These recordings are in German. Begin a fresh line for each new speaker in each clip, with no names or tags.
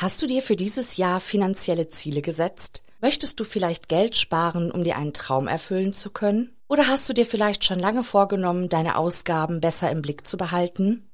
Hast du dir für dieses Jahr finanzielle Ziele gesetzt? Möchtest du vielleicht Geld sparen, um dir einen Traum erfüllen zu können? Oder hast du dir vielleicht schon lange vorgenommen, deine Ausgaben besser im Blick zu behalten?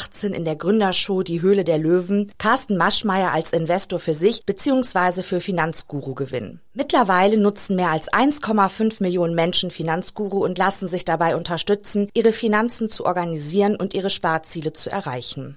2018 in der Gründershow Die Höhle der Löwen Carsten Maschmeyer als Investor für sich bzw. für Finanzguru gewinnen. Mittlerweile nutzen mehr als 1,5 Millionen Menschen Finanzguru und lassen sich dabei unterstützen, ihre Finanzen zu organisieren und ihre Sparziele zu erreichen.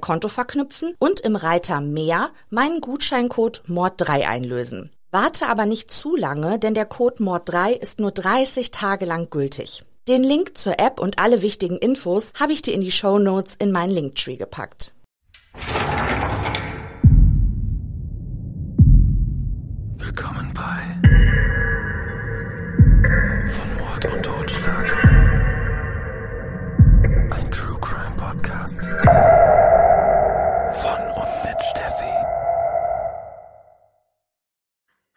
Konto verknüpfen und im Reiter Mehr meinen Gutscheincode MORD3 einlösen. Warte aber nicht zu lange, denn der Code MORD3 ist nur 30 Tage lang gültig. Den Link zur App und alle wichtigen Infos habe ich dir in die Show Notes in meinen Linktree gepackt.
Willkommen bei Von Mord und Totschlag. Ein True Crime Podcast.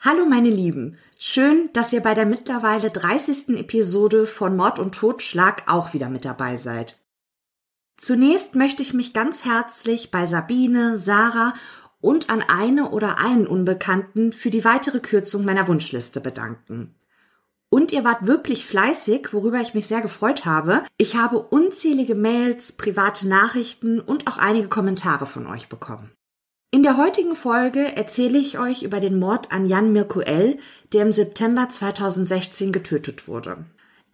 Hallo meine Lieben, schön, dass ihr bei der mittlerweile 30. Episode von Mord und Totschlag auch wieder mit dabei seid. Zunächst möchte ich mich ganz herzlich bei Sabine, Sarah und an eine oder einen Unbekannten für die weitere Kürzung meiner Wunschliste bedanken. Und ihr wart wirklich fleißig, worüber ich mich sehr gefreut habe. Ich habe unzählige Mails, private Nachrichten und auch einige Kommentare von euch bekommen. In der heutigen Folge erzähle ich euch über den Mord an Jan Mirkuel, der im September 2016 getötet wurde.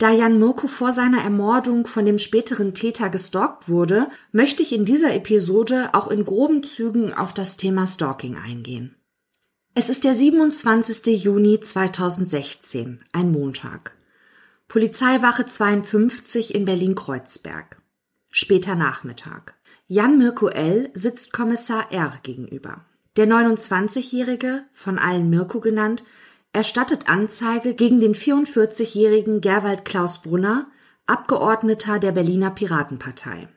Da Jan Mirko vor seiner Ermordung von dem späteren Täter gestalkt wurde, möchte ich in dieser Episode auch in groben Zügen auf das Thema Stalking eingehen. Es ist der 27. Juni 2016, ein Montag. Polizeiwache 52 in Berlin-Kreuzberg. Später Nachmittag. Jan Mirko L. sitzt Kommissar R. gegenüber. Der 29-Jährige, von allen Mirko genannt, erstattet Anzeige gegen den 44-jährigen Gerwald Klaus Brunner, Abgeordneter der Berliner Piratenpartei.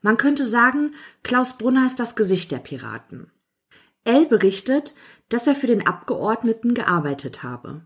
Man könnte sagen, Klaus Brunner ist das Gesicht der Piraten. L berichtet, dass er für den Abgeordneten gearbeitet habe.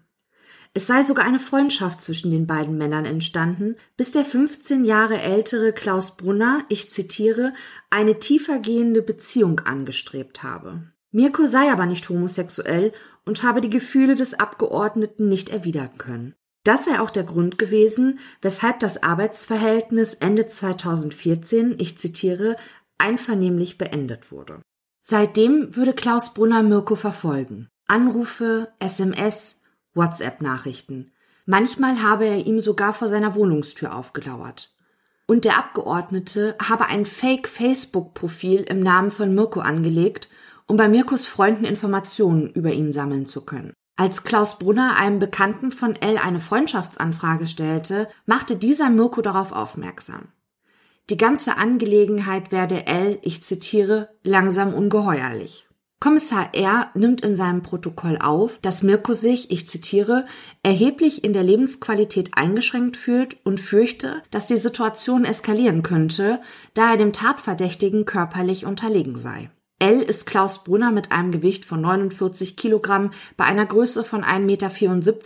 Es sei sogar eine Freundschaft zwischen den beiden Männern entstanden, bis der 15 Jahre ältere Klaus Brunner, ich zitiere, eine tiefergehende Beziehung angestrebt habe. Mirko sei aber nicht homosexuell und habe die Gefühle des Abgeordneten nicht erwidern können. Das sei auch der Grund gewesen, weshalb das Arbeitsverhältnis Ende 2014, ich zitiere, einvernehmlich beendet wurde. Seitdem würde Klaus Brunner Mirko verfolgen. Anrufe, SMS, WhatsApp-Nachrichten. Manchmal habe er ihm sogar vor seiner Wohnungstür aufgelauert. Und der Abgeordnete habe ein Fake-Facebook-Profil im Namen von Mirko angelegt, um bei Mirkos Freunden Informationen über ihn sammeln zu können. Als Klaus Brunner einem Bekannten von L eine Freundschaftsanfrage stellte, machte dieser Mirko darauf aufmerksam. Die ganze Angelegenheit werde L, ich zitiere, langsam ungeheuerlich. Kommissar R. nimmt in seinem Protokoll auf, dass Mirko sich, ich zitiere, erheblich in der Lebensqualität eingeschränkt fühlt und fürchte, dass die Situation eskalieren könnte, da er dem Tatverdächtigen körperlich unterlegen sei. L ist Klaus Brunner mit einem Gewicht von 49 Kilogramm bei einer Größe von 1,74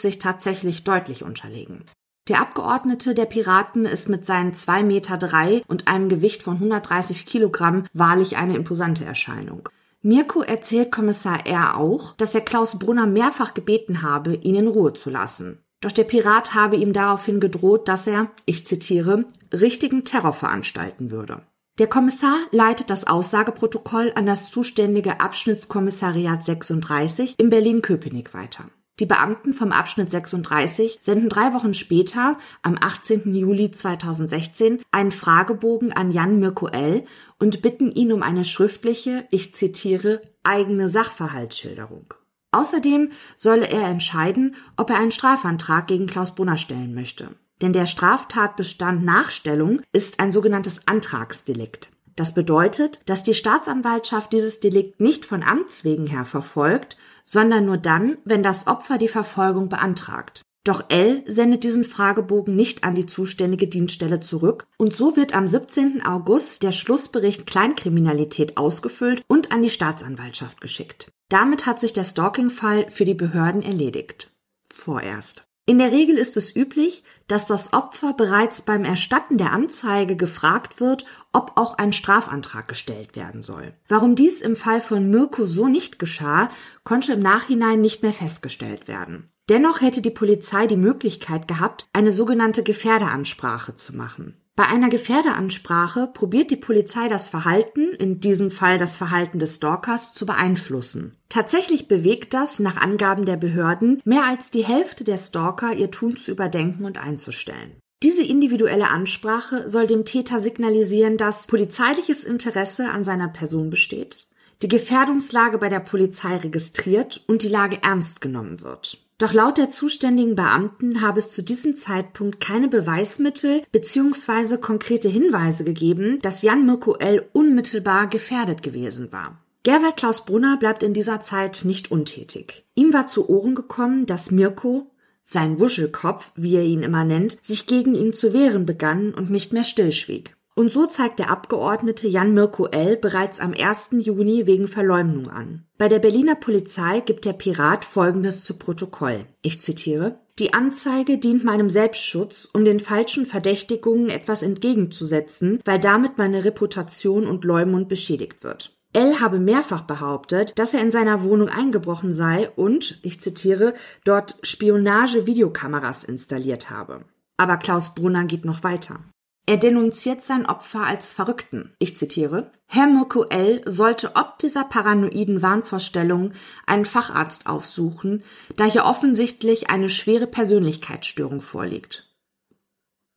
Meter tatsächlich deutlich unterlegen. Der Abgeordnete der Piraten ist mit seinen 2,3 Meter und einem Gewicht von 130 Kilogramm wahrlich eine imposante Erscheinung. Mirko erzählt Kommissar R. auch, dass er Klaus Brunner mehrfach gebeten habe, ihn in Ruhe zu lassen. Doch der Pirat habe ihm daraufhin gedroht, dass er, ich zitiere, richtigen Terror veranstalten würde. Der Kommissar leitet das Aussageprotokoll an das zuständige Abschnittskommissariat 36 in Berlin-Köpenick weiter. Die Beamten vom Abschnitt 36 senden drei Wochen später, am 18. Juli 2016, einen Fragebogen an Jan Mirko L. und bitten ihn um eine schriftliche, ich zitiere, eigene Sachverhaltsschilderung. Außerdem solle er entscheiden, ob er einen Strafantrag gegen Klaus Brunner stellen möchte. Denn der Straftatbestand Nachstellung ist ein sogenanntes Antragsdelikt. Das bedeutet, dass die Staatsanwaltschaft dieses Delikt nicht von Amts wegen her verfolgt, sondern nur dann, wenn das Opfer die Verfolgung beantragt. Doch L sendet diesen Fragebogen nicht an die zuständige Dienststelle zurück und so wird am 17. August der Schlussbericht Kleinkriminalität ausgefüllt und an die Staatsanwaltschaft geschickt. Damit hat sich der Stalking-Fall für die Behörden erledigt. Vorerst. In der Regel ist es üblich, dass das Opfer bereits beim Erstatten der Anzeige gefragt wird, ob auch ein Strafantrag gestellt werden soll. Warum dies im Fall von Mirko so nicht geschah, konnte im Nachhinein nicht mehr festgestellt werden. Dennoch hätte die Polizei die Möglichkeit gehabt, eine sogenannte Gefährderansprache zu machen. Bei einer Gefährderansprache probiert die Polizei das Verhalten, in diesem Fall das Verhalten des Stalkers, zu beeinflussen. Tatsächlich bewegt das, nach Angaben der Behörden, mehr als die Hälfte der Stalker, ihr Tun zu überdenken und einzustellen. Diese individuelle Ansprache soll dem Täter signalisieren, dass polizeiliches Interesse an seiner Person besteht, die Gefährdungslage bei der Polizei registriert und die Lage ernst genommen wird. Doch laut der zuständigen Beamten habe es zu diesem Zeitpunkt keine Beweismittel bzw. konkrete Hinweise gegeben, dass Jan Mirko L. unmittelbar gefährdet gewesen war. Gerwald Klaus Brunner bleibt in dieser Zeit nicht untätig. Ihm war zu Ohren gekommen, dass Mirko, sein Wuschelkopf, wie er ihn immer nennt, sich gegen ihn zu wehren begann und nicht mehr stillschwieg. Und so zeigt der Abgeordnete Jan Mirko L. bereits am 1. Juni wegen Verleumdung an. Bei der Berliner Polizei gibt der Pirat Folgendes zu Protokoll. Ich zitiere. Die Anzeige dient meinem Selbstschutz, um den falschen Verdächtigungen etwas entgegenzusetzen, weil damit meine Reputation und Leumund beschädigt wird. L habe mehrfach behauptet, dass er in seiner Wohnung eingebrochen sei und, ich zitiere, dort Spionage-Videokameras installiert habe. Aber Klaus Brunner geht noch weiter. Er denunziert sein Opfer als Verrückten. Ich zitiere. Herr Mirko L. sollte ob dieser paranoiden Wahnvorstellung einen Facharzt aufsuchen, da hier offensichtlich eine schwere Persönlichkeitsstörung vorliegt.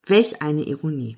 Welch eine Ironie.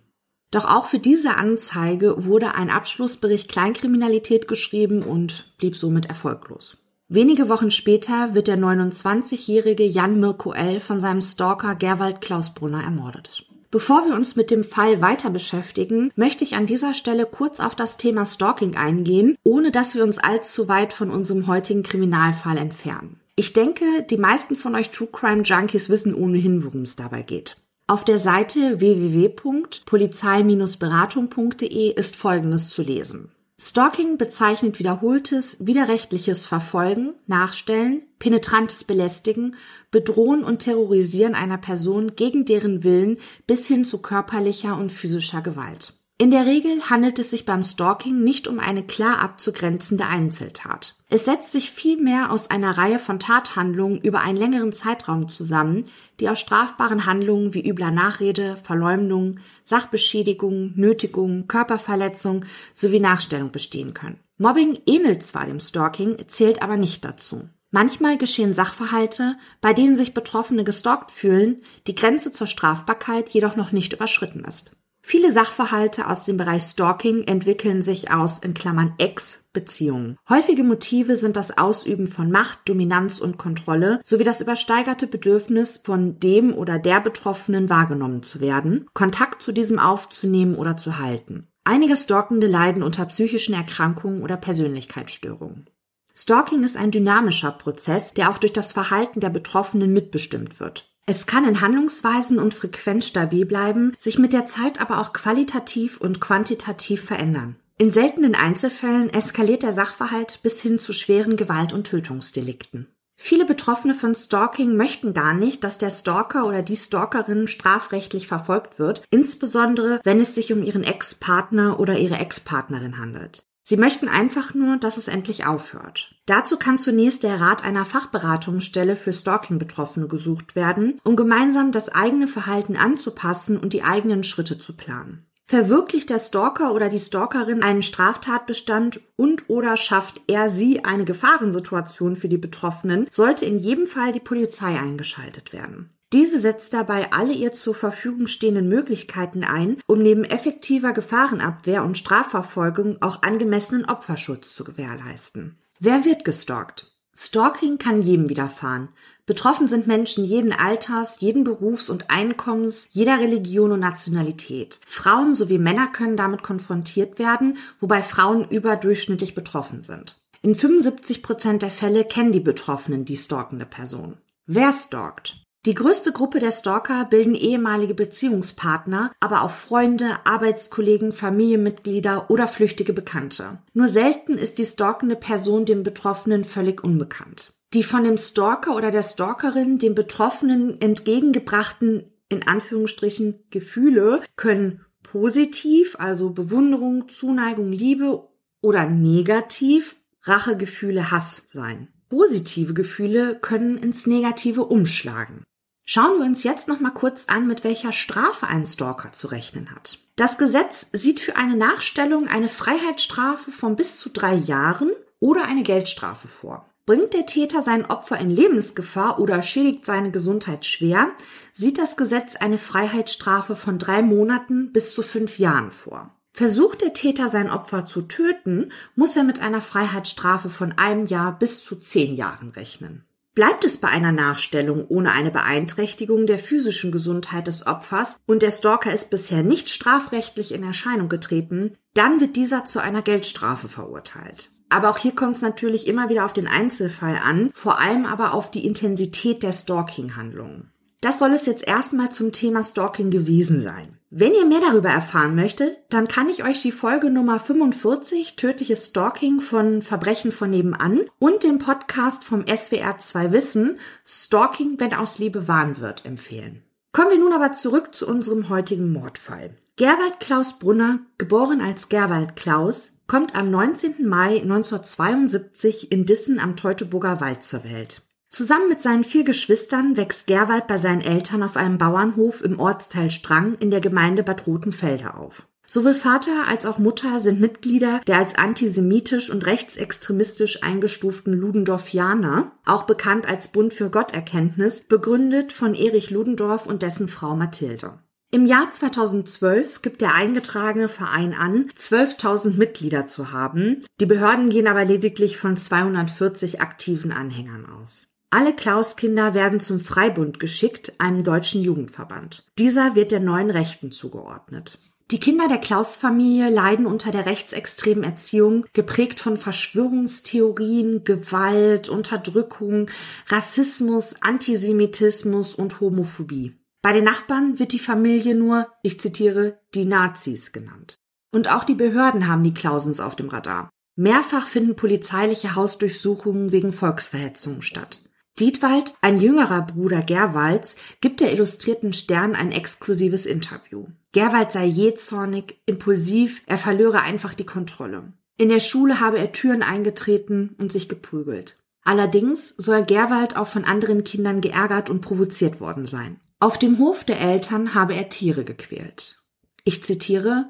Doch auch für diese Anzeige wurde ein Abschlussbericht Kleinkriminalität geschrieben und blieb somit erfolglos. Wenige Wochen später wird der 29-jährige Jan Mirko L. von seinem Stalker Gerwald Klausbrunner ermordet. Bevor wir uns mit dem Fall weiter beschäftigen, möchte ich an dieser Stelle kurz auf das Thema Stalking eingehen, ohne dass wir uns allzu weit von unserem heutigen Kriminalfall entfernen. Ich denke, die meisten von euch True Crime Junkies wissen ohnehin, worum es dabei geht. Auf der Seite www.polizei-beratung.de ist Folgendes zu lesen. Stalking bezeichnet wiederholtes, widerrechtliches Verfolgen, Nachstellen, penetrantes Belästigen, Bedrohen und Terrorisieren einer Person gegen deren Willen bis hin zu körperlicher und physischer Gewalt. In der Regel handelt es sich beim Stalking nicht um eine klar abzugrenzende Einzeltat. Es setzt sich vielmehr aus einer Reihe von Tathandlungen über einen längeren Zeitraum zusammen, die aus strafbaren Handlungen wie übler Nachrede, Verleumdung, Sachbeschädigung, Nötigung, Körperverletzung sowie Nachstellung bestehen können. Mobbing ähnelt zwar dem Stalking, zählt aber nicht dazu. Manchmal geschehen Sachverhalte, bei denen sich Betroffene gestalkt fühlen, die Grenze zur Strafbarkeit jedoch noch nicht überschritten ist. Viele Sachverhalte aus dem Bereich Stalking entwickeln sich aus in Klammern Ex-Beziehungen. Häufige Motive sind das Ausüben von Macht, Dominanz und Kontrolle sowie das übersteigerte Bedürfnis, von dem oder der Betroffenen wahrgenommen zu werden, Kontakt zu diesem aufzunehmen oder zu halten. Einige Stalkende leiden unter psychischen Erkrankungen oder Persönlichkeitsstörungen. Stalking ist ein dynamischer Prozess, der auch durch das Verhalten der Betroffenen mitbestimmt wird. Es kann in Handlungsweisen und Frequenz stabil bleiben, sich mit der Zeit aber auch qualitativ und quantitativ verändern. In seltenen Einzelfällen eskaliert der Sachverhalt bis hin zu schweren Gewalt- und Tötungsdelikten. Viele Betroffene von Stalking möchten gar nicht, dass der Stalker oder die Stalkerin strafrechtlich verfolgt wird, insbesondere wenn es sich um ihren Ex-Partner oder ihre Ex-Partnerin handelt. Sie möchten einfach nur, dass es endlich aufhört. Dazu kann zunächst der Rat einer Fachberatungsstelle für Stalking-Betroffene gesucht werden, um gemeinsam das eigene Verhalten anzupassen und die eigenen Schritte zu planen. Verwirklicht der Stalker oder die Stalkerin einen Straftatbestand und oder schafft er sie eine Gefahrensituation für die Betroffenen, sollte in jedem Fall die Polizei eingeschaltet werden. Diese setzt dabei alle ihr zur Verfügung stehenden Möglichkeiten ein, um neben effektiver Gefahrenabwehr und Strafverfolgung auch angemessenen Opferschutz zu gewährleisten. Wer wird gestalkt? Stalking kann jedem widerfahren. Betroffen sind Menschen jeden Alters, jeden Berufs- und Einkommens, jeder Religion und Nationalität. Frauen sowie Männer können damit konfrontiert werden, wobei Frauen überdurchschnittlich betroffen sind. In 75 Prozent der Fälle kennen die Betroffenen die stalkende Person. Wer stalkt? Die größte Gruppe der Stalker bilden ehemalige Beziehungspartner, aber auch Freunde, Arbeitskollegen, Familienmitglieder oder flüchtige Bekannte. Nur selten ist die stalkende Person dem Betroffenen völlig unbekannt. Die von dem Stalker oder der Stalkerin dem Betroffenen entgegengebrachten in Anführungsstrichen Gefühle können positiv, also Bewunderung, Zuneigung, Liebe oder negativ, Rachegefühle, Hass sein. Positive Gefühle können ins Negative umschlagen. Schauen wir uns jetzt noch mal kurz an, mit welcher Strafe ein Stalker zu rechnen hat. Das Gesetz sieht für eine Nachstellung eine Freiheitsstrafe von bis zu drei Jahren oder eine Geldstrafe vor. Bringt der Täter sein Opfer in Lebensgefahr oder schädigt seine Gesundheit schwer, sieht das Gesetz eine Freiheitsstrafe von drei Monaten bis zu fünf Jahren vor. Versucht der Täter sein Opfer zu töten, muss er mit einer Freiheitsstrafe von einem Jahr bis zu zehn Jahren rechnen. Bleibt es bei einer Nachstellung ohne eine Beeinträchtigung der physischen Gesundheit des Opfers und der Stalker ist bisher nicht strafrechtlich in Erscheinung getreten, dann wird dieser zu einer Geldstrafe verurteilt. Aber auch hier kommt es natürlich immer wieder auf den Einzelfall an, vor allem aber auf die Intensität der Stalking-Handlungen. Das soll es jetzt erstmal zum Thema Stalking gewesen sein. Wenn ihr mehr darüber erfahren möchtet, dann kann ich euch die Folge Nummer 45 Tödliches Stalking von Verbrechen von nebenan und den Podcast vom SWR 2 Wissen Stalking, wenn aus Liebe warn wird, empfehlen. Kommen wir nun aber zurück zu unserem heutigen Mordfall. Gerwald Klaus Brunner, geboren als Gerwald Klaus, kommt am 19. Mai 1972 in Dissen am Teutoburger Wald zur Welt. Zusammen mit seinen vier Geschwistern wächst Gerwald bei seinen Eltern auf einem Bauernhof im Ortsteil Strang in der Gemeinde Bad Rotenfelde auf. Sowohl Vater als auch Mutter sind Mitglieder der als antisemitisch und rechtsextremistisch eingestuften Ludendorffianer, auch bekannt als Bund für Gotterkenntnis, begründet von Erich Ludendorff und dessen Frau Mathilde. Im Jahr 2012 gibt der eingetragene Verein an, 12.000 Mitglieder zu haben. Die Behörden gehen aber lediglich von 240 aktiven Anhängern aus. Alle Klauskinder werden zum Freibund geschickt, einem deutschen Jugendverband. Dieser wird der neuen Rechten zugeordnet. Die Kinder der Klaus-Familie leiden unter der rechtsextremen Erziehung, geprägt von Verschwörungstheorien, Gewalt, Unterdrückung, Rassismus, Antisemitismus und Homophobie. Bei den Nachbarn wird die Familie nur, ich zitiere, die Nazis genannt. Und auch die Behörden haben die Klausens auf dem Radar. Mehrfach finden polizeiliche Hausdurchsuchungen wegen Volksverhetzungen statt. Dietwald, ein jüngerer Bruder Gerwalds, gibt der Illustrierten Stern ein exklusives Interview. Gerwald sei jähzornig, impulsiv, er verlöre einfach die Kontrolle. In der Schule habe er Türen eingetreten und sich geprügelt. Allerdings soll Gerwald auch von anderen Kindern geärgert und provoziert worden sein. Auf dem Hof der Eltern habe er Tiere gequält. Ich zitiere,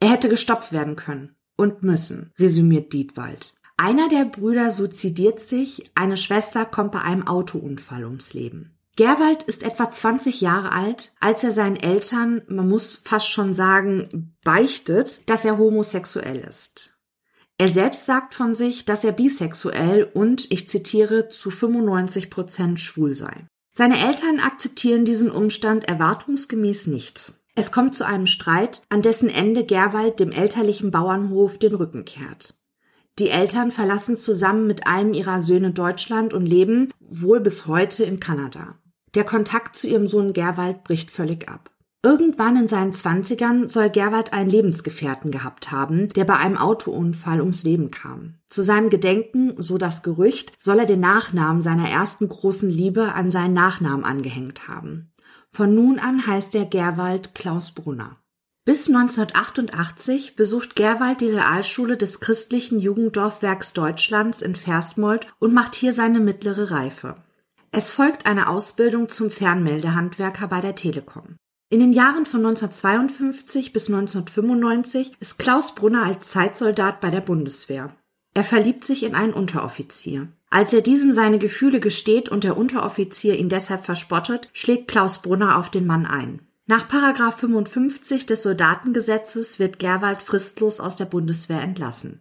er hätte gestoppt werden können und müssen, resümiert Dietwald. Einer der Brüder suizidiert sich, eine Schwester kommt bei einem Autounfall ums Leben. Gerwald ist etwa 20 Jahre alt, als er seinen Eltern, man muss fast schon sagen, beichtet, dass er homosexuell ist. Er selbst sagt von sich, dass er bisexuell und, ich zitiere, zu 95 Prozent schwul sei. Seine Eltern akzeptieren diesen Umstand erwartungsgemäß nicht. Es kommt zu einem Streit, an dessen Ende Gerwald dem elterlichen Bauernhof den Rücken kehrt. Die Eltern verlassen zusammen mit einem ihrer Söhne Deutschland und leben wohl bis heute in Kanada. Der Kontakt zu ihrem Sohn Gerwald bricht völlig ab. Irgendwann in seinen Zwanzigern soll Gerwald einen Lebensgefährten gehabt haben, der bei einem Autounfall ums Leben kam. Zu seinem Gedenken, so das Gerücht, soll er den Nachnamen seiner ersten großen Liebe an seinen Nachnamen angehängt haben. Von nun an heißt er Gerwald Klaus Brunner. Bis 1988 besucht Gerwald die Realschule des christlichen Jugenddorfwerks Deutschlands in Versmold und macht hier seine mittlere Reife. Es folgt eine Ausbildung zum Fernmeldehandwerker bei der Telekom. In den Jahren von 1952 bis 1995 ist Klaus Brunner als Zeitsoldat bei der Bundeswehr. Er verliebt sich in einen Unteroffizier. Als er diesem seine Gefühle gesteht und der Unteroffizier ihn deshalb verspottet, schlägt Klaus Brunner auf den Mann ein. Nach Paragraph 55 des Soldatengesetzes wird Gerwald fristlos aus der Bundeswehr entlassen.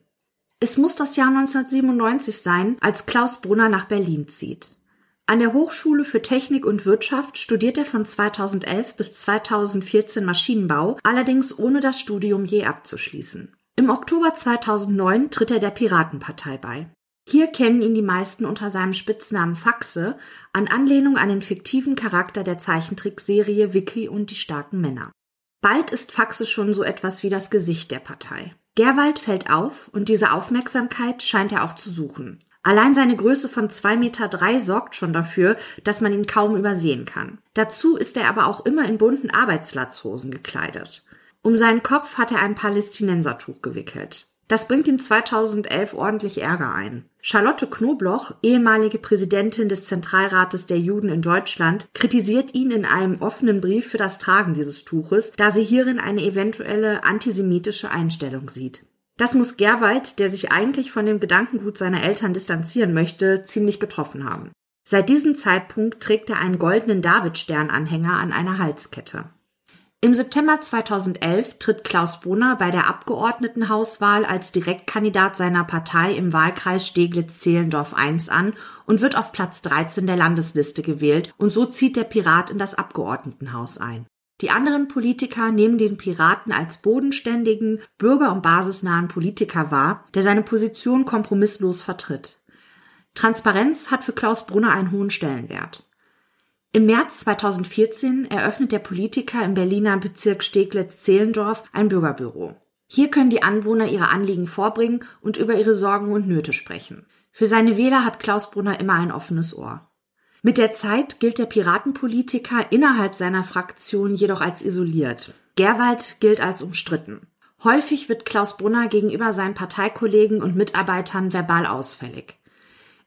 Es muss das Jahr 1997 sein, als Klaus Brunner nach Berlin zieht. An der Hochschule für Technik und Wirtschaft studiert er von 2011 bis 2014 Maschinenbau, allerdings ohne das Studium je abzuschließen. Im Oktober 2009 tritt er der Piratenpartei bei. Hier kennen ihn die meisten unter seinem Spitznamen Faxe, an Anlehnung an den fiktiven Charakter der Zeichentrickserie Vicky und die starken Männer. Bald ist Faxe schon so etwas wie das Gesicht der Partei. Gerwald fällt auf und diese Aufmerksamkeit scheint er auch zu suchen. Allein seine Größe von zwei Meter drei sorgt schon dafür, dass man ihn kaum übersehen kann. Dazu ist er aber auch immer in bunten Arbeitslatzhosen gekleidet. Um seinen Kopf hat er ein Palästinensertuch gewickelt. Das bringt ihm 2011 ordentlich Ärger ein. Charlotte Knobloch, ehemalige Präsidentin des Zentralrates der Juden in Deutschland, kritisiert ihn in einem offenen Brief für das Tragen dieses Tuches, da sie hierin eine eventuelle antisemitische Einstellung sieht. Das muss Gerwald, der sich eigentlich von dem Gedankengut seiner Eltern distanzieren möchte, ziemlich getroffen haben. Seit diesem Zeitpunkt trägt er einen goldenen Davidstern-Anhänger an einer Halskette. Im September 2011 tritt Klaus Brunner bei der Abgeordnetenhauswahl als Direktkandidat seiner Partei im Wahlkreis Steglitz-Zehlendorf I an und wird auf Platz 13 der Landesliste gewählt und so zieht der Pirat in das Abgeordnetenhaus ein. Die anderen Politiker nehmen den Piraten als bodenständigen, bürger- und basisnahen Politiker wahr, der seine Position kompromisslos vertritt. Transparenz hat für Klaus Brunner einen hohen Stellenwert. Im März 2014 eröffnet der Politiker im Berliner Bezirk Steglitz-Zehlendorf ein Bürgerbüro. Hier können die Anwohner ihre Anliegen vorbringen und über ihre Sorgen und Nöte sprechen. Für seine Wähler hat Klaus Brunner immer ein offenes Ohr. Mit der Zeit gilt der Piratenpolitiker innerhalb seiner Fraktion jedoch als isoliert. Gerwald gilt als umstritten. Häufig wird Klaus Brunner gegenüber seinen Parteikollegen und Mitarbeitern verbal ausfällig.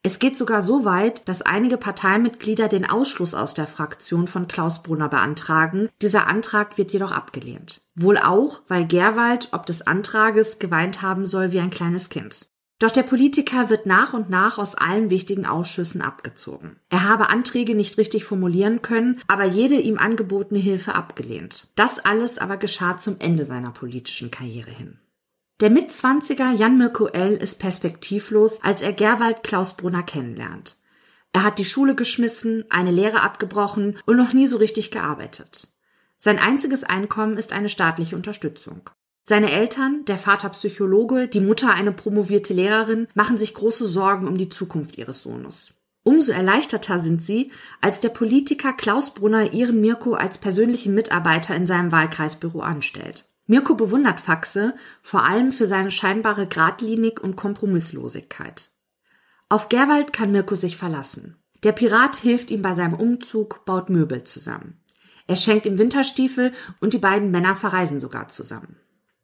Es geht sogar so weit, dass einige Parteimitglieder den Ausschluss aus der Fraktion von Klaus Brunner beantragen. Dieser Antrag wird jedoch abgelehnt. Wohl auch, weil Gerwald ob des Antrages geweint haben soll wie ein kleines Kind. Doch der Politiker wird nach und nach aus allen wichtigen Ausschüssen abgezogen. Er habe Anträge nicht richtig formulieren können, aber jede ihm angebotene Hilfe abgelehnt. Das alles aber geschah zum Ende seiner politischen Karriere hin. Der Mitzwanziger Jan Mirko L. ist perspektivlos, als er Gerwald Klaus Brunner kennenlernt. Er hat die Schule geschmissen, eine Lehre abgebrochen und noch nie so richtig gearbeitet. Sein einziges Einkommen ist eine staatliche Unterstützung. Seine Eltern, der Vater Psychologe, die Mutter eine promovierte Lehrerin, machen sich große Sorgen um die Zukunft ihres Sohnes. Umso erleichterter sind sie, als der Politiker Klaus Brunner ihren Mirko als persönlichen Mitarbeiter in seinem Wahlkreisbüro anstellt. Mirko bewundert Faxe vor allem für seine scheinbare Gradlinig und Kompromisslosigkeit. Auf Gerwald kann Mirko sich verlassen. Der Pirat hilft ihm bei seinem Umzug, baut Möbel zusammen. Er schenkt ihm Winterstiefel und die beiden Männer verreisen sogar zusammen.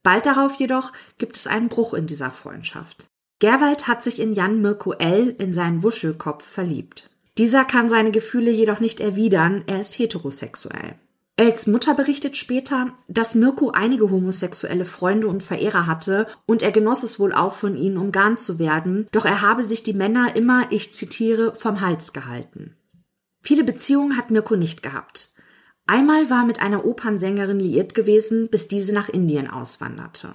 Bald darauf jedoch gibt es einen Bruch in dieser Freundschaft. Gerwald hat sich in Jan Mirko L. in seinen Wuschelkopf verliebt. Dieser kann seine Gefühle jedoch nicht erwidern, er ist heterosexuell. Els Mutter berichtet später, dass Mirko einige homosexuelle Freunde und Verehrer hatte und er genoss es wohl auch von ihnen umgarnt zu werden, doch er habe sich die Männer immer, ich zitiere, vom Hals gehalten. Viele Beziehungen hat Mirko nicht gehabt. Einmal war mit einer Opernsängerin liiert gewesen, bis diese nach Indien auswanderte.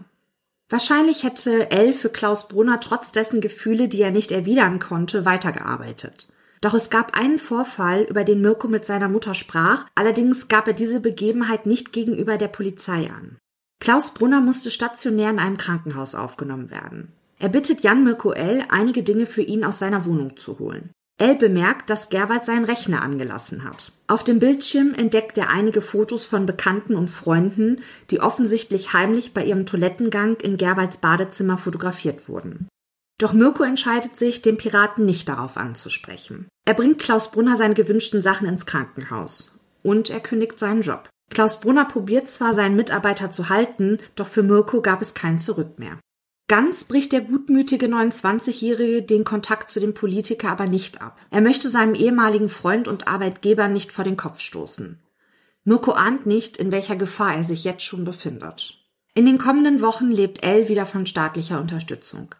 Wahrscheinlich hätte L für Klaus Brunner trotz dessen Gefühle, die er nicht erwidern konnte, weitergearbeitet. Doch es gab einen Vorfall, über den Mirko mit seiner Mutter sprach, allerdings gab er diese Begebenheit nicht gegenüber der Polizei an. Klaus Brunner musste stationär in einem Krankenhaus aufgenommen werden. Er bittet Jan Mirko L., einige Dinge für ihn aus seiner Wohnung zu holen. L bemerkt, dass Gerwald seinen Rechner angelassen hat. Auf dem Bildschirm entdeckt er einige Fotos von Bekannten und Freunden, die offensichtlich heimlich bei ihrem Toilettengang in Gerwalds Badezimmer fotografiert wurden. Doch Mirko entscheidet sich, den Piraten nicht darauf anzusprechen. Er bringt Klaus Brunner seine gewünschten Sachen ins Krankenhaus. Und er kündigt seinen Job. Klaus Brunner probiert zwar, seinen Mitarbeiter zu halten, doch für Mirko gab es kein Zurück mehr. Ganz bricht der gutmütige 29-Jährige den Kontakt zu dem Politiker aber nicht ab. Er möchte seinem ehemaligen Freund und Arbeitgeber nicht vor den Kopf stoßen. Mirko ahnt nicht, in welcher Gefahr er sich jetzt schon befindet. In den kommenden Wochen lebt Elle wieder von staatlicher Unterstützung.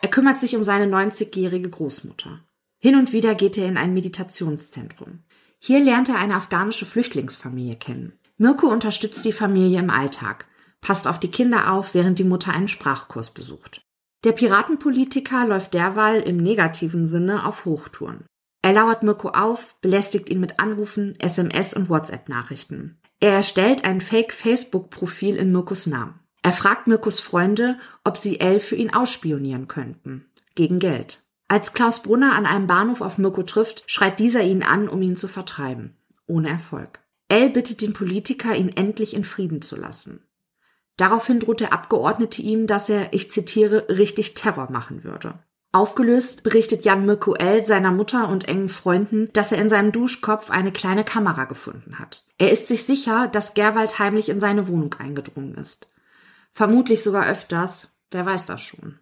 Er kümmert sich um seine 90-jährige Großmutter. Hin und wieder geht er in ein Meditationszentrum. Hier lernt er eine afghanische Flüchtlingsfamilie kennen. Mirko unterstützt die Familie im Alltag, passt auf die Kinder auf, während die Mutter einen Sprachkurs besucht. Der Piratenpolitiker läuft derweil im negativen Sinne auf Hochtouren. Er lauert Mirko auf, belästigt ihn mit Anrufen, SMS und WhatsApp-Nachrichten. Er erstellt ein Fake-Facebook-Profil in Mirkos Namen. Er fragt Mirkus Freunde, ob sie Elle für ihn ausspionieren könnten. Gegen Geld. Als Klaus Brunner an einem Bahnhof auf Mirko trifft, schreit dieser ihn an, um ihn zu vertreiben. Ohne Erfolg. Elle bittet den Politiker, ihn endlich in Frieden zu lassen. Daraufhin droht der Abgeordnete ihm, dass er, ich zitiere, richtig Terror machen würde. Aufgelöst berichtet Jan Mirko L. seiner Mutter und engen Freunden, dass er in seinem Duschkopf eine kleine Kamera gefunden hat. Er ist sich sicher, dass Gerwald heimlich in seine Wohnung eingedrungen ist. Vermutlich sogar öfters, wer weiß das schon.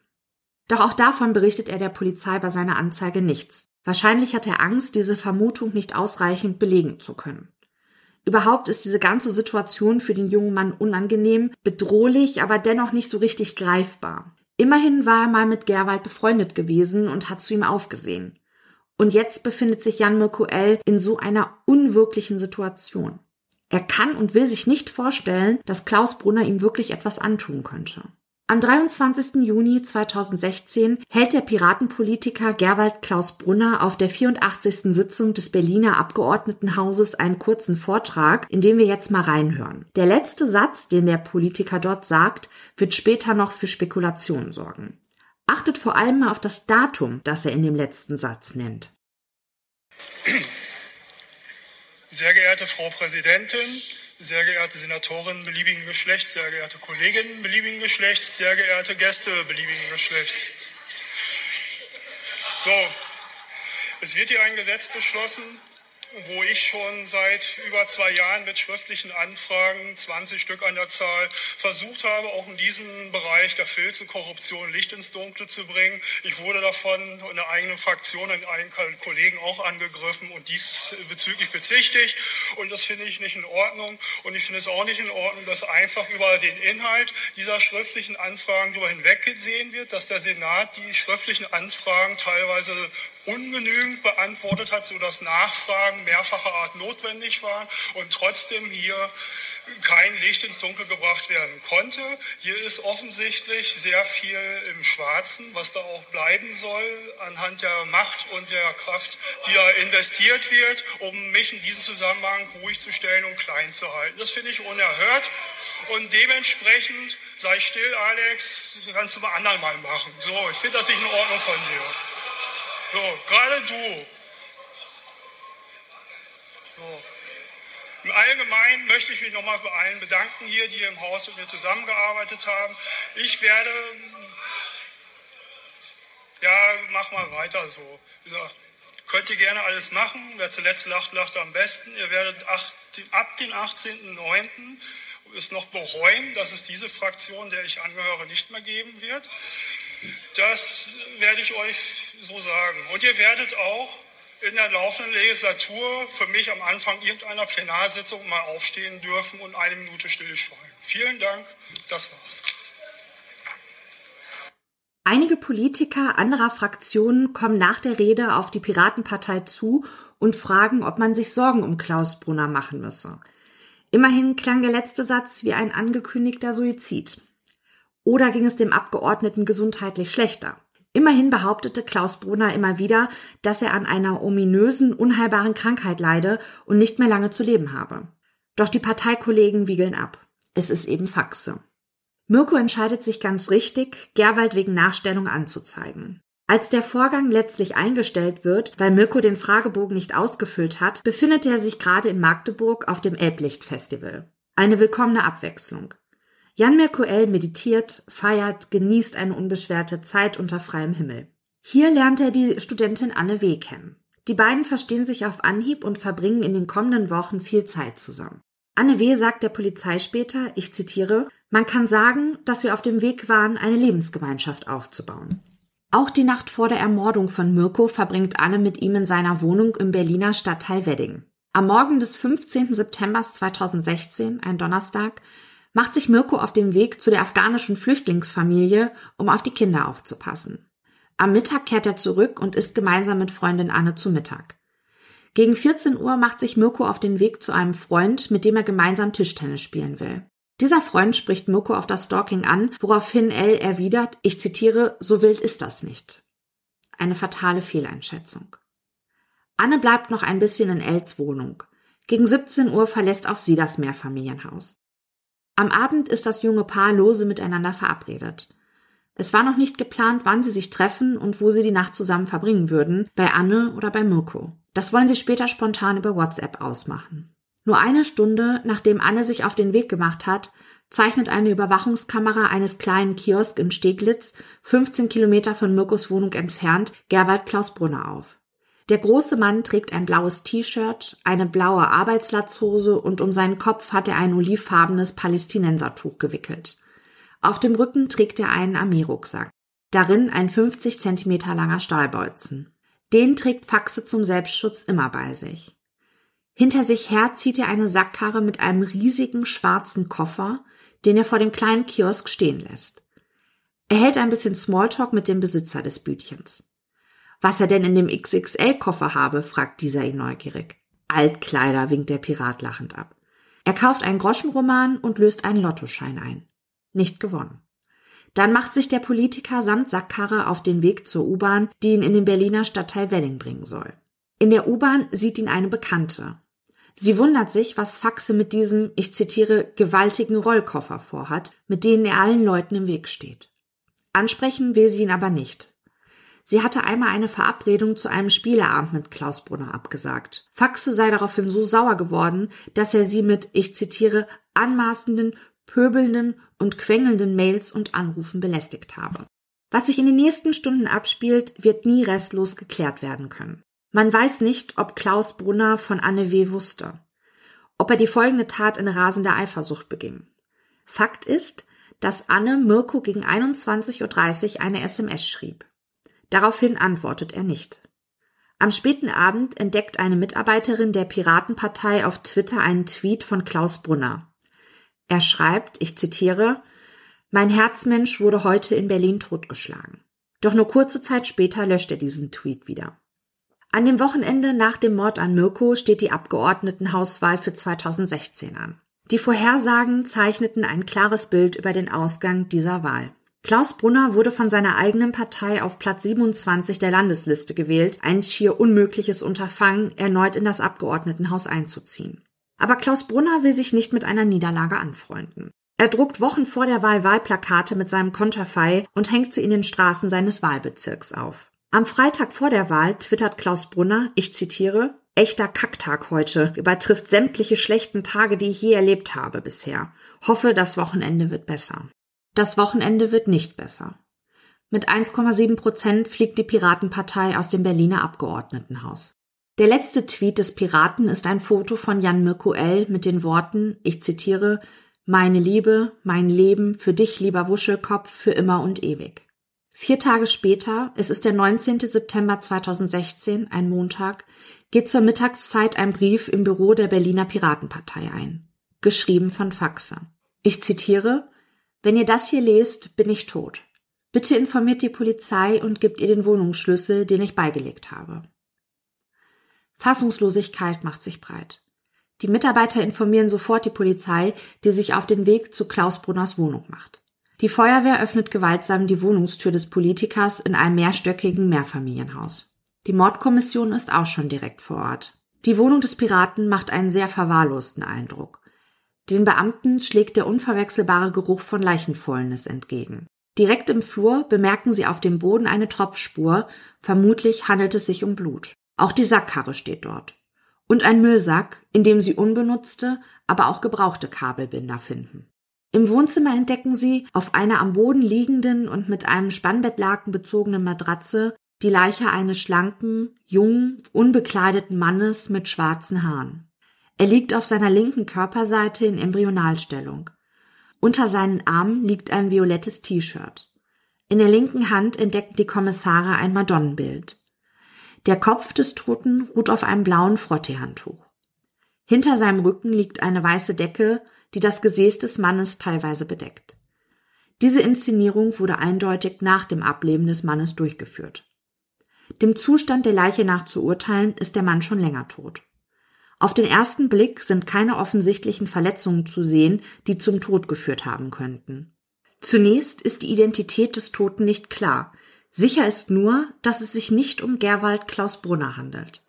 Doch auch davon berichtet er der Polizei bei seiner Anzeige nichts. Wahrscheinlich hat er Angst, diese Vermutung nicht ausreichend belegen zu können. Überhaupt ist diese ganze Situation für den jungen Mann unangenehm, bedrohlich, aber dennoch nicht so richtig greifbar. Immerhin war er mal mit Gerwald befreundet gewesen und hat zu ihm aufgesehen. Und jetzt befindet sich Jan Mirko in so einer unwirklichen Situation. Er kann und will sich nicht vorstellen, dass Klaus Brunner ihm wirklich etwas antun könnte. Am 23. Juni 2016 hält der Piratenpolitiker Gerwald Klaus Brunner auf der 84. Sitzung des Berliner Abgeordnetenhauses einen kurzen Vortrag, in dem wir jetzt mal reinhören. Der letzte Satz, den der Politiker dort sagt, wird später noch für Spekulationen sorgen. Achtet vor allem mal auf das Datum, das er in dem letzten Satz nennt.
Sehr geehrte Frau Präsidentin, sehr geehrte Senatoren beliebigen Geschlechts, sehr geehrte Kolleginnen beliebigen Geschlechts, sehr geehrte Gäste beliebigen Geschlechts. So, es wird hier ein Gesetz beschlossen, wo ich schon seit über zwei Jahren mit schriftlichen Anfragen, 20 Stück an der Zahl, versucht habe, auch in diesem Bereich der Filze-Korruption Licht ins Dunkle zu bringen. Ich wurde davon in der eigenen Fraktion und allen Kollegen auch angegriffen und diesbezüglich bezichtigt. Und das finde ich nicht in Ordnung. Und ich finde es auch nicht in Ordnung, dass einfach über den Inhalt dieser schriftlichen Anfragen darüber hinweggesehen wird, dass der Senat die schriftlichen Anfragen teilweise ungenügend beantwortet hat, sodass Nachfragen mehrfacher Art notwendig waren und trotzdem hier kein Licht ins Dunkel gebracht werden konnte. Hier ist offensichtlich sehr viel im Schwarzen, was da auch bleiben soll, anhand der Macht und der Kraft, die da investiert wird, um mich in diesem Zusammenhang ruhig zu stellen und klein zu halten. Das finde ich unerhört. Und dementsprechend sei still, Alex, kannst du mal anderen mal machen. So, ich finde das nicht in Ordnung von dir. So, gerade du. So. Im Allgemeinen möchte ich mich nochmal bei allen bedanken hier, die hier im Haus mit mir zusammengearbeitet haben. Ich werde, ja, mach mal weiter so. Wie gesagt, könnt ihr gerne alles machen. Wer zuletzt lacht, lacht am besten. Ihr werdet ab dem 18.09. es noch bereuen, dass es diese Fraktion, der ich angehöre, nicht mehr geben wird. Das werde ich euch so sagen. Und ihr werdet auch in der laufenden Legislatur für mich am Anfang irgendeiner Plenarsitzung mal aufstehen dürfen und eine Minute stillschweigen. Vielen Dank, das war's.
Einige Politiker anderer Fraktionen kommen nach der Rede auf die Piratenpartei zu und fragen, ob man sich Sorgen um Klaus Brunner machen müsse. Immerhin klang der letzte Satz wie ein angekündigter Suizid. Oder ging es dem Abgeordneten gesundheitlich schlechter? Immerhin behauptete Klaus Brunner immer wieder, dass er an einer ominösen, unheilbaren Krankheit leide und nicht mehr lange zu leben habe. Doch die Parteikollegen wiegeln ab. Es ist eben Faxe. Mirko entscheidet sich ganz richtig, Gerwald wegen Nachstellung anzuzeigen. Als der Vorgang letztlich eingestellt wird, weil Mirko den Fragebogen nicht ausgefüllt hat, befindet er sich gerade in Magdeburg auf dem Elblicht-Festival. Eine willkommene Abwechslung. Jan Merkuel meditiert, feiert, genießt eine unbeschwerte Zeit unter freiem Himmel. Hier lernt er die Studentin Anne W. kennen. Die beiden verstehen sich auf Anhieb und verbringen in den kommenden Wochen viel Zeit zusammen. Anne W. sagt der Polizei später, ich zitiere, man kann sagen, dass wir auf dem Weg waren, eine Lebensgemeinschaft aufzubauen. Auch die Nacht vor der Ermordung von Mirko verbringt Anne mit ihm in seiner Wohnung im Berliner Stadtteil Wedding. Am Morgen des 15. September 2016, ein Donnerstag, macht sich Mirko auf dem Weg zu der afghanischen Flüchtlingsfamilie, um auf die Kinder aufzupassen. Am Mittag kehrt er zurück und isst gemeinsam mit Freundin Anne zu Mittag. Gegen 14 Uhr macht sich Mirko auf den Weg zu einem Freund, mit dem er gemeinsam Tischtennis spielen will. Dieser Freund spricht Mirko auf das Stalking an, woraufhin L erwidert, ich zitiere, so wild ist das nicht. Eine fatale Fehleinschätzung. Anne bleibt noch ein bisschen in Els Wohnung. Gegen 17 Uhr verlässt auch sie das Mehrfamilienhaus. Am Abend ist das junge Paar lose miteinander verabredet. Es war noch nicht geplant, wann sie sich treffen und wo sie die Nacht zusammen verbringen würden, bei Anne oder bei Mirko. Das wollen sie später spontan über WhatsApp ausmachen. Nur eine Stunde, nachdem Anne sich auf den Weg gemacht hat, zeichnet eine Überwachungskamera eines kleinen Kiosk in Steglitz, 15 Kilometer von Mirkos Wohnung entfernt, Gerwald Klaus Brunner auf. Der große Mann trägt ein blaues T-Shirt, eine blaue Arbeitslatzhose und um seinen Kopf hat er ein olivfarbenes Palästinensertuch gewickelt. Auf dem Rücken trägt er einen Armeerucksack. Darin ein 50 Zentimeter langer Stahlbolzen. Den trägt Faxe zum Selbstschutz immer bei sich. Hinter sich her zieht er eine Sackkarre mit einem riesigen schwarzen Koffer, den er vor dem kleinen Kiosk stehen lässt. Er hält ein bisschen Smalltalk mit dem Besitzer des Bütchens. Was er denn in dem XXL-Koffer habe, fragt dieser ihn neugierig. Altkleider, winkt der Pirat lachend ab. Er kauft einen Groschenroman und löst einen Lottoschein ein. Nicht gewonnen. Dann macht sich der Politiker samt Sackkarre auf den Weg zur U-Bahn, die ihn in den Berliner Stadtteil Welling bringen soll. In der U-Bahn sieht ihn eine Bekannte. Sie wundert sich, was Faxe mit diesem, ich zitiere, gewaltigen Rollkoffer vorhat, mit denen er allen Leuten im Weg steht. Ansprechen will sie ihn aber nicht. Sie hatte einmal eine Verabredung zu einem Spieleabend mit Klaus Brunner abgesagt. Faxe sei daraufhin so sauer geworden, dass er sie mit, ich zitiere, anmaßenden, pöbelnden und quengelnden Mails und Anrufen belästigt habe. Was sich in den nächsten Stunden abspielt, wird nie restlos geklärt werden können. Man weiß nicht, ob Klaus Brunner von Anne W. wusste, ob er die folgende Tat in rasender Eifersucht beging. Fakt ist, dass Anne Mirko gegen 21.30 Uhr eine SMS schrieb. Daraufhin antwortet er nicht. Am späten Abend entdeckt eine Mitarbeiterin der Piratenpartei auf Twitter einen Tweet von Klaus Brunner. Er schreibt, ich zitiere, Mein Herzmensch wurde heute in Berlin totgeschlagen. Doch nur kurze Zeit später löscht er diesen Tweet wieder. An dem Wochenende nach dem Mord an Mirko steht die Abgeordnetenhauswahl für 2016 an. Die Vorhersagen zeichneten ein klares Bild über den Ausgang dieser Wahl. Klaus Brunner wurde von seiner eigenen Partei auf Platz 27 der Landesliste gewählt, ein schier unmögliches Unterfangen, erneut in das Abgeordnetenhaus einzuziehen. Aber Klaus Brunner will sich nicht mit einer Niederlage anfreunden. Er druckt Wochen vor der Wahl Wahlplakate mit seinem Konterfei und hängt sie in den Straßen seines Wahlbezirks auf. Am Freitag vor der Wahl twittert Klaus Brunner, ich zitiere, Echter Kacktag heute, übertrifft sämtliche schlechten Tage, die ich je erlebt habe bisher. Hoffe, das Wochenende wird besser. Das Wochenende wird nicht besser. Mit 1,7 Prozent fliegt die Piratenpartei aus dem Berliner Abgeordnetenhaus. Der letzte Tweet des Piraten ist ein Foto von Jan Mirko L. mit den Worten, ich zitiere, meine Liebe, mein Leben, für dich, lieber Wuschelkopf, für immer und ewig. Vier Tage später, es ist der 19. September 2016, ein Montag, geht zur Mittagszeit ein Brief im Büro der Berliner Piratenpartei ein. Geschrieben von Faxe. Ich zitiere, wenn ihr das hier lest, bin ich tot. Bitte informiert die Polizei und gebt ihr den Wohnungsschlüssel, den ich beigelegt habe. Fassungslosigkeit macht sich breit. Die Mitarbeiter informieren sofort die Polizei, die sich auf den Weg zu Klaus Brunners Wohnung macht. Die Feuerwehr öffnet gewaltsam die Wohnungstür des Politikers in einem mehrstöckigen Mehrfamilienhaus. Die Mordkommission ist auch schon direkt vor Ort. Die Wohnung des Piraten macht einen sehr verwahrlosten Eindruck. Den Beamten schlägt der unverwechselbare Geruch von Leichenfäulnis entgegen. Direkt im Flur bemerken sie auf dem Boden eine Tropfspur, vermutlich handelt es sich um Blut. Auch die Sackkarre steht dort. Und ein Müllsack, in dem sie unbenutzte, aber auch gebrauchte Kabelbinder finden. Im Wohnzimmer entdecken sie auf einer am Boden liegenden und mit einem Spannbettlaken bezogenen Matratze die Leiche eines schlanken, jungen, unbekleideten Mannes mit schwarzen Haaren. Er liegt auf seiner linken Körperseite in Embryonalstellung. Unter seinen Armen liegt ein violettes T-Shirt. In der linken Hand entdecken die Kommissare ein Madonnenbild. Der Kopf des Toten ruht auf einem blauen Frotteehandtuch. Hinter seinem Rücken liegt eine weiße Decke, die das Gesäß des Mannes teilweise bedeckt. Diese Inszenierung wurde eindeutig nach dem Ableben des Mannes durchgeführt. Dem Zustand der Leiche nach zu urteilen, ist der Mann schon länger tot. Auf den ersten Blick sind keine offensichtlichen Verletzungen zu sehen, die zum Tod geführt haben könnten. Zunächst ist die Identität des Toten nicht klar. Sicher ist nur, dass es sich nicht um Gerwald Klaus Brunner handelt.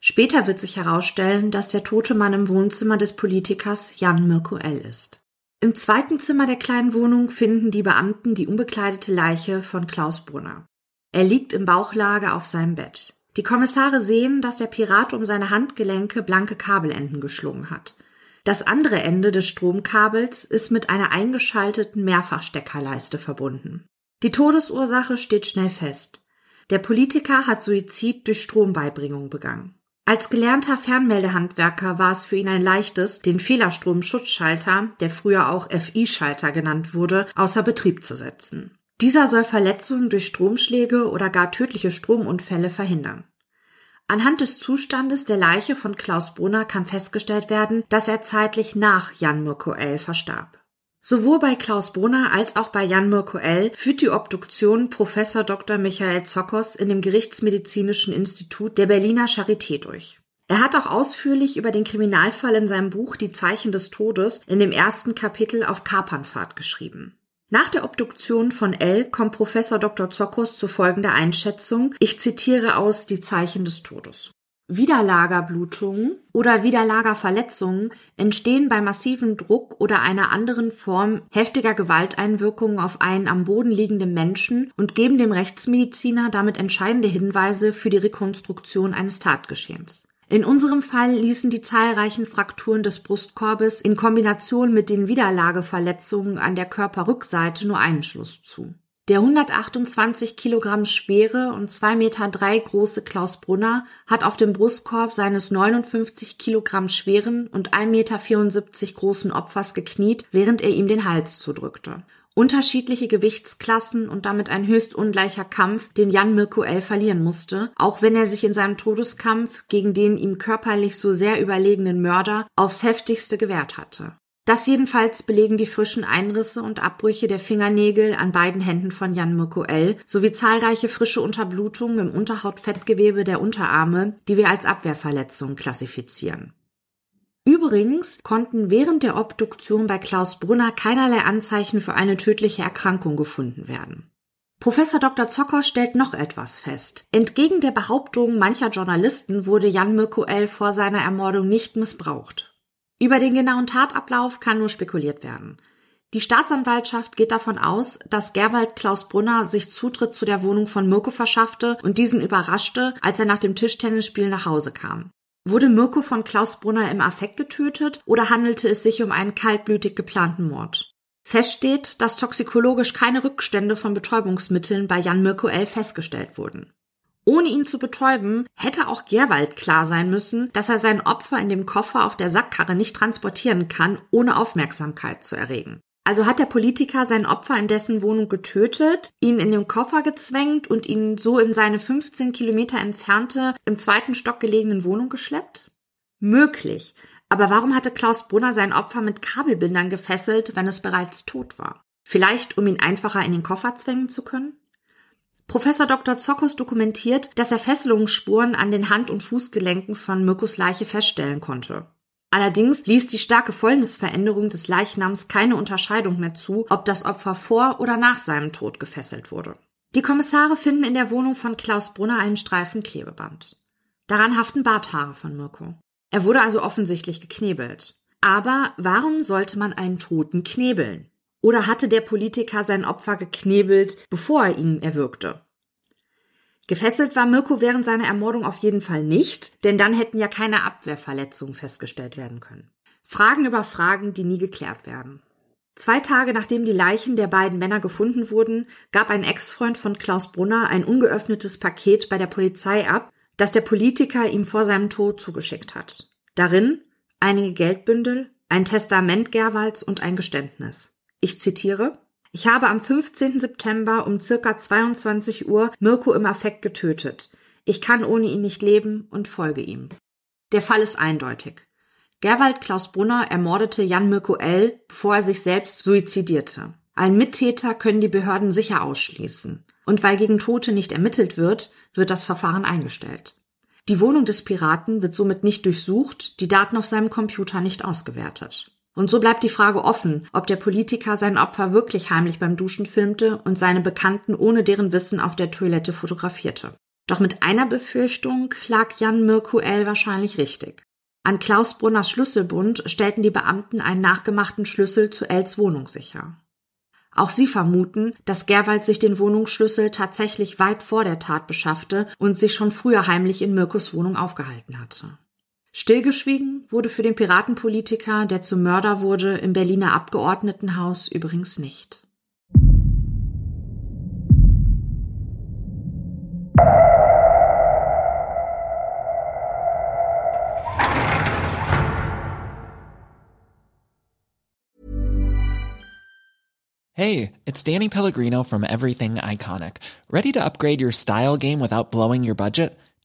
Später wird sich herausstellen, dass der tote Mann im Wohnzimmer des Politikers Jan Mirko L. ist. Im zweiten Zimmer der kleinen Wohnung finden die Beamten die unbekleidete Leiche von Klaus Brunner. Er liegt im Bauchlage auf seinem Bett. Die Kommissare sehen, dass der Pirat um seine Handgelenke blanke Kabelenden geschlungen hat. Das andere Ende des Stromkabels ist mit einer eingeschalteten Mehrfachsteckerleiste verbunden. Die Todesursache steht schnell fest. Der Politiker hat Suizid durch Strombeibringung begangen. Als gelernter Fernmeldehandwerker war es für ihn ein leichtes, den Fehlerstromschutzschalter, der früher auch FI-Schalter genannt wurde, außer Betrieb zu setzen. Dieser soll Verletzungen durch Stromschläge oder gar tödliche Stromunfälle verhindern. Anhand des Zustandes der Leiche von Klaus Brunner kann festgestellt werden, dass er zeitlich nach Jan Mirko L. verstarb. Sowohl bei Klaus Brunner als auch bei Jan Mirko L. führt die Obduktion Professor Dr. Michael Zokos in dem Gerichtsmedizinischen Institut der Berliner Charité durch. Er hat auch ausführlich über den Kriminalfall in seinem Buch Die Zeichen des Todes in dem ersten Kapitel auf Kapernfahrt geschrieben. Nach der Obduktion von L kommt Professor Dr. Zokos zu folgender Einschätzung. Ich zitiere aus Die Zeichen des Todes. Widerlagerblutungen oder Widerlagerverletzungen entstehen bei massivem Druck oder einer anderen Form heftiger Gewalteinwirkungen auf einen am Boden liegenden Menschen und geben dem Rechtsmediziner damit entscheidende Hinweise für die Rekonstruktion eines Tatgeschehens. In unserem Fall ließen die zahlreichen Frakturen des Brustkorbes in Kombination mit den Widerlageverletzungen an der Körperrückseite nur einen Schluss zu. Der 128 Kilogramm schwere und 2,3 Meter große Klaus Brunner hat auf dem Brustkorb seines 59 Kilogramm schweren und 1,74 Meter großen Opfers gekniet, während er ihm den Hals zudrückte unterschiedliche Gewichtsklassen und damit ein höchst ungleicher Kampf, den Jan Mirko L. verlieren musste, auch wenn er sich in seinem Todeskampf gegen den ihm körperlich so sehr überlegenen Mörder aufs heftigste gewehrt hatte. Das jedenfalls belegen die frischen Einrisse und Abbrüche der Fingernägel an beiden Händen von Jan Mirko L. sowie zahlreiche frische Unterblutungen im Unterhautfettgewebe der Unterarme, die wir als Abwehrverletzungen klassifizieren. Übrigens konnten während der Obduktion bei Klaus Brunner keinerlei Anzeichen für eine tödliche Erkrankung gefunden werden. Professor Dr. Zocker stellt noch etwas fest. Entgegen der Behauptung mancher Journalisten wurde Jan Mirko L. vor seiner Ermordung nicht missbraucht. Über den genauen Tatablauf kann nur spekuliert werden. Die Staatsanwaltschaft geht davon aus, dass Gerwald Klaus Brunner sich Zutritt zu der Wohnung von Mirko verschaffte und diesen überraschte, als er nach dem Tischtennisspiel nach Hause kam. Wurde Mirko von Klaus Brunner im Affekt getötet oder handelte es sich um einen kaltblütig geplanten Mord? Fest steht, dass toxikologisch keine Rückstände von Betäubungsmitteln bei Jan Mirko L. festgestellt wurden. Ohne ihn zu betäuben, hätte auch Gerwald klar sein müssen, dass er sein Opfer in dem Koffer auf der Sackkarre nicht transportieren kann, ohne Aufmerksamkeit zu erregen. Also hat der Politiker sein Opfer in dessen Wohnung getötet, ihn in den Koffer gezwängt und ihn so in seine 15 Kilometer entfernte, im zweiten Stock gelegenen Wohnung geschleppt? Möglich. Aber warum hatte Klaus Brunner sein Opfer mit Kabelbindern gefesselt, wenn es bereits tot war? Vielleicht, um ihn einfacher in den Koffer zwängen zu können? Professor Dr. Zokos dokumentiert, dass er Fesselungsspuren an den Hand- und Fußgelenken von Mirkus Leiche feststellen konnte. Allerdings ließ die starke Fäulnisveränderung des Leichnams keine Unterscheidung mehr zu, ob das Opfer vor oder nach seinem Tod gefesselt wurde. Die Kommissare finden in der Wohnung von Klaus Brunner einen Streifen Klebeband. Daran haften Barthaare von Mirko. Er wurde also offensichtlich geknebelt. Aber warum sollte man einen Toten knebeln? Oder hatte der Politiker sein Opfer geknebelt, bevor er ihn erwürgte? Gefesselt war Mirko während seiner Ermordung auf jeden Fall nicht, denn dann hätten ja keine Abwehrverletzungen festgestellt werden können. Fragen über Fragen, die nie geklärt werden. Zwei Tage nachdem die Leichen der beiden Männer gefunden wurden, gab ein Ex-Freund von Klaus Brunner ein ungeöffnetes Paket bei der Polizei ab, das der Politiker ihm vor seinem Tod zugeschickt hat. Darin einige Geldbündel, ein Testament Gerwalds und ein Geständnis. Ich zitiere ich habe am 15. September um circa 22 Uhr Mirko im Affekt getötet. Ich kann ohne ihn nicht leben und folge ihm. Der Fall ist eindeutig. Gerwald Klaus Brunner ermordete Jan Mirko L., bevor er sich selbst suizidierte. Ein Mittäter können die Behörden sicher ausschließen. Und weil gegen Tote nicht ermittelt wird, wird das Verfahren eingestellt. Die Wohnung des Piraten wird somit nicht durchsucht, die Daten auf seinem Computer nicht ausgewertet. Und so bleibt die Frage offen, ob der Politiker sein Opfer wirklich heimlich beim Duschen filmte und seine Bekannten ohne deren Wissen auf der Toilette fotografierte. Doch mit einer Befürchtung lag Jan Mirko L. wahrscheinlich richtig. An Klaus Brunners Schlüsselbund stellten die Beamten einen nachgemachten Schlüssel zu Els Wohnung sicher. Auch sie vermuten, dass Gerwald sich den Wohnungsschlüssel tatsächlich weit vor der Tat beschaffte und sich schon früher heimlich in Mirkos Wohnung aufgehalten hatte. Stillgeschwiegen wurde für den Piratenpolitiker, der zum Mörder wurde, im Berliner Abgeordnetenhaus übrigens nicht.
Hey, it's Danny Pellegrino from Everything Iconic. Ready to upgrade your style game without blowing your budget?